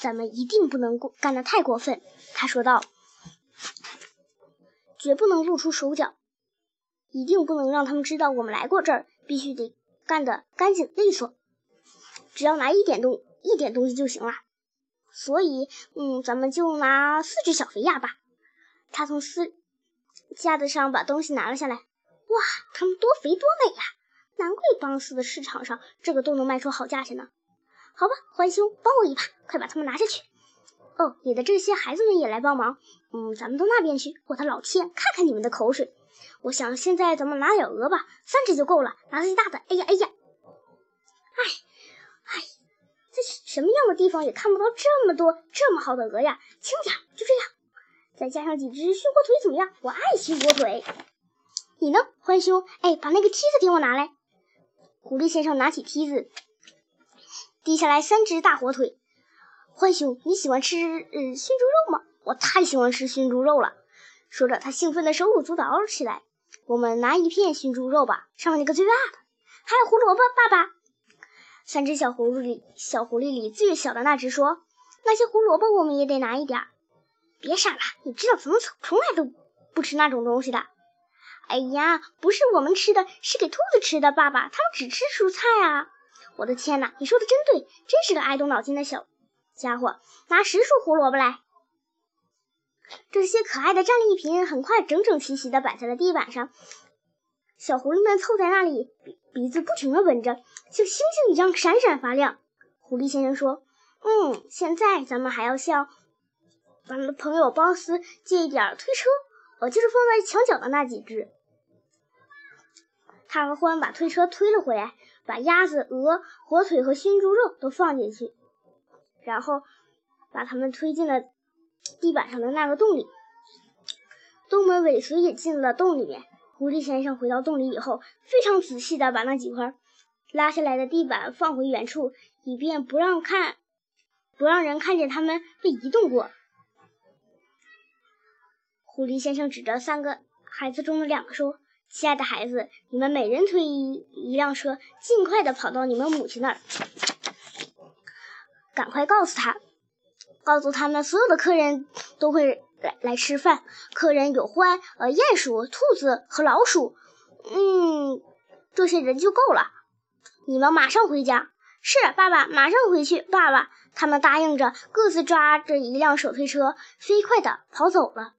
咱们一定不能过干得太过分。”他说道，“绝不能露出手脚，一定不能让他们知道我们来过这儿，必须得干得干净利索。只要拿一点东一点东西就行了。所以，嗯，咱们就拿四只小肥鸭吧。”他从四架子上把东西拿了下来。哇，它们多肥多美呀！难怪邦斯的市场上这个都能卖出好价钱呢。好吧，欢兄，帮我一把，快把它们拿下去。哦，你的这些孩子们也来帮忙。嗯，咱们到那边去。我的老天，看看你们的口水。我想现在咱们拿点鹅吧，三只就够了。拿最大的。哎呀，哎呀！哎，哎，在什么样的地方也看不到这么多这么好的鹅呀！轻点，就这样。再加上几只熏火腿怎么样？我爱熏火腿。你呢，欢兄？哎，把那个梯子给我拿来。狐狸先生拿起梯子，递下来三只大火腿。浣熊，你喜欢吃嗯熏猪肉吗？我太喜欢吃熏猪肉了。说着，他兴奋地手舞足蹈起来。我们拿一片熏猪肉吧，上面那个最大的。还有胡萝卜，爸爸。三只小狐狸里，小狐狸里最小的那只说：“那些胡萝卜我们也得拿一点。”别傻了，你知道怎么从从来都不吃那种东西的。哎呀，不是我们吃的，是给兔子吃的。爸爸，他们只吃蔬菜啊！我的天哪，你说的真对，真是个爱动脑筋的小家伙。拿十束胡萝卜来。这些可爱的战利品很快整整齐齐地摆在了地板上。小狐狸们凑在那里，鼻鼻子不停地闻着，像星星一样闪闪发亮。狐狸先生说：“嗯，现在咱们还要向咱们的朋友包斯借一点推车，呃，就是放在墙角的那几只。”他和欢把推车推了回来，把鸭子、鹅、火腿和熏猪肉都放进去，然后把它们推进了地板上的那个洞里。东门尾随也进了洞里面。狐狸先生回到洞里以后，非常仔细地把那几块拉下来的地板放回原处，以便不让看不让人看见他们被移动过。狐狸先生指着三个孩子中的两个说。亲爱的孩子，你们每人推一一辆车，尽快的跑到你们母亲那儿，赶快告诉他，告诉他们所有的客人都会来来吃饭。客人有獾、呃鼹鼠、兔子和老鼠，嗯，这些人就够了。你们马上回家。是，爸爸，马上回去。爸爸，他们答应着，各自抓着一辆手推车，飞快的跑走了。